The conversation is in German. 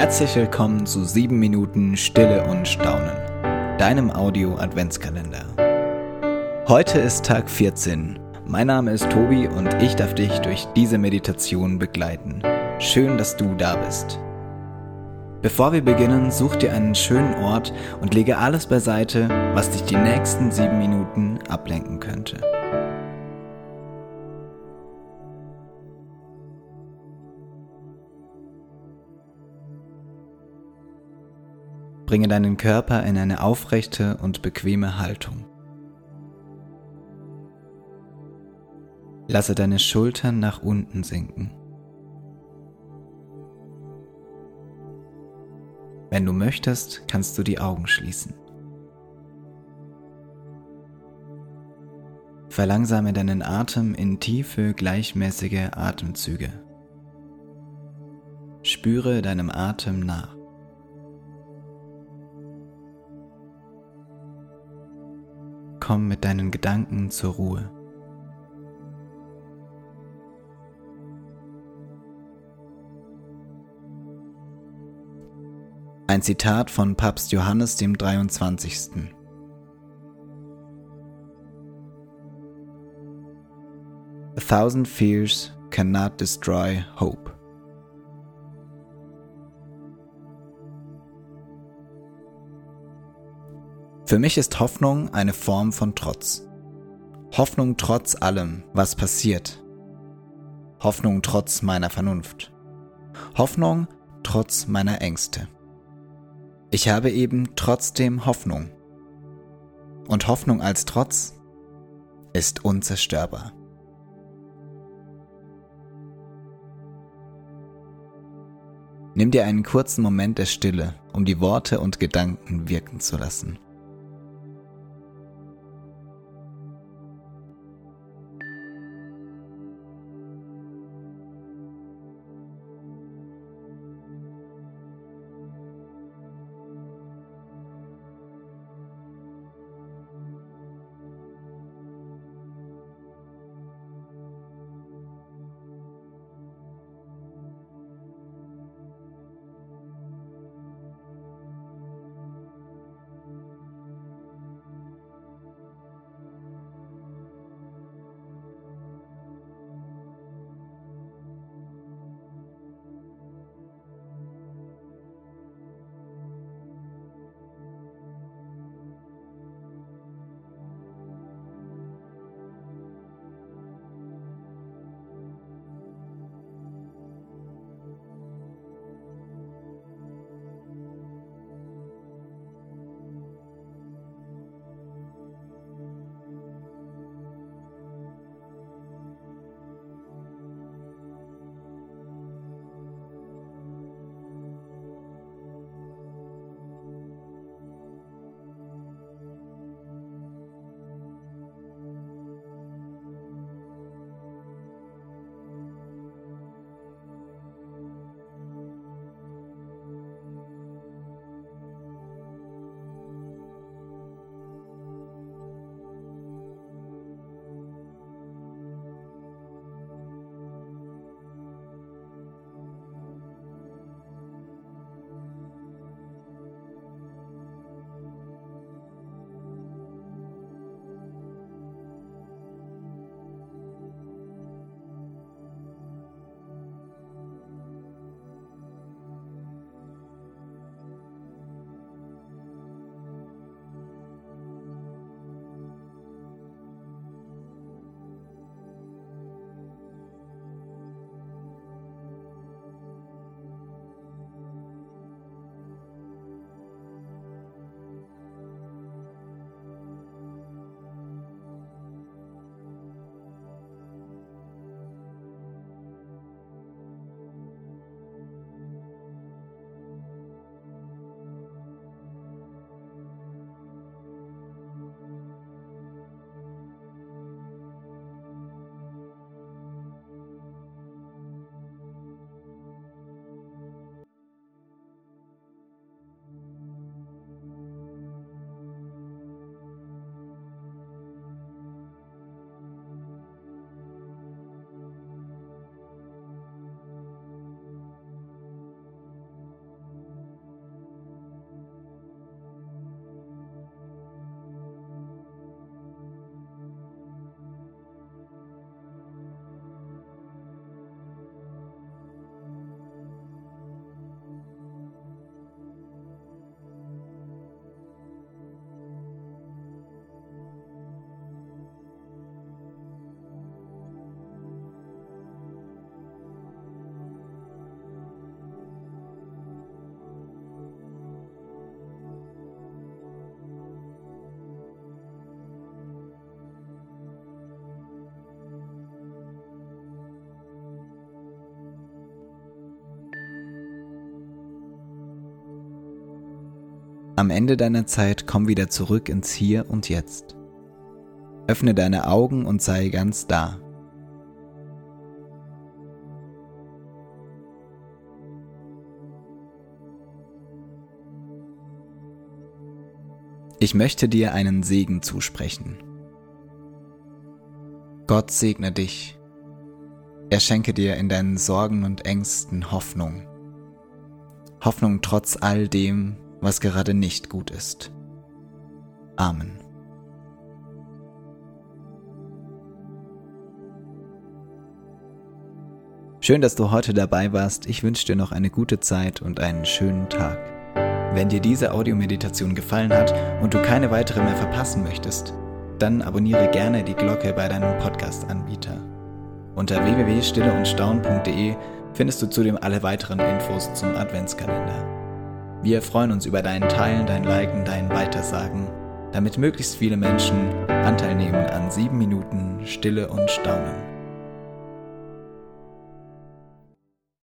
Herzlich willkommen zu 7 Minuten Stille und Staunen, deinem Audio-Adventskalender. Heute ist Tag 14. Mein Name ist Tobi und ich darf dich durch diese Meditation begleiten. Schön, dass du da bist. Bevor wir beginnen, such dir einen schönen Ort und lege alles beiseite, was dich die nächsten 7 Minuten ablenken könnte. Bringe deinen Körper in eine aufrechte und bequeme Haltung. Lasse deine Schultern nach unten sinken. Wenn du möchtest, kannst du die Augen schließen. Verlangsame deinen Atem in tiefe, gleichmäßige Atemzüge. Spüre deinem Atem nach. Komm mit deinen Gedanken zur Ruhe. Ein Zitat von Papst Johannes dem 23. A thousand fears cannot destroy hope. Für mich ist Hoffnung eine Form von Trotz. Hoffnung trotz allem, was passiert. Hoffnung trotz meiner Vernunft. Hoffnung trotz meiner Ängste. Ich habe eben trotzdem Hoffnung. Und Hoffnung als Trotz ist unzerstörbar. Nimm dir einen kurzen Moment der Stille, um die Worte und Gedanken wirken zu lassen. Am Ende deiner Zeit komm wieder zurück ins Hier und Jetzt. Öffne deine Augen und sei ganz da. Ich möchte dir einen Segen zusprechen. Gott segne dich. Er schenke dir in deinen Sorgen und Ängsten Hoffnung. Hoffnung trotz all dem, was gerade nicht gut ist. Amen. Schön, dass du heute dabei warst. Ich wünsche dir noch eine gute Zeit und einen schönen Tag. Wenn dir diese Audiomeditation gefallen hat und du keine weitere mehr verpassen möchtest, dann abonniere gerne die Glocke bei deinem Podcast-Anbieter. Unter www.stilleundstaun.de findest du zudem alle weiteren Infos zum Adventskalender. Wir freuen uns über dein Teilen, dein Liken, dein Weitersagen, damit möglichst viele Menschen Anteil nehmen an sieben Minuten Stille und Staunen.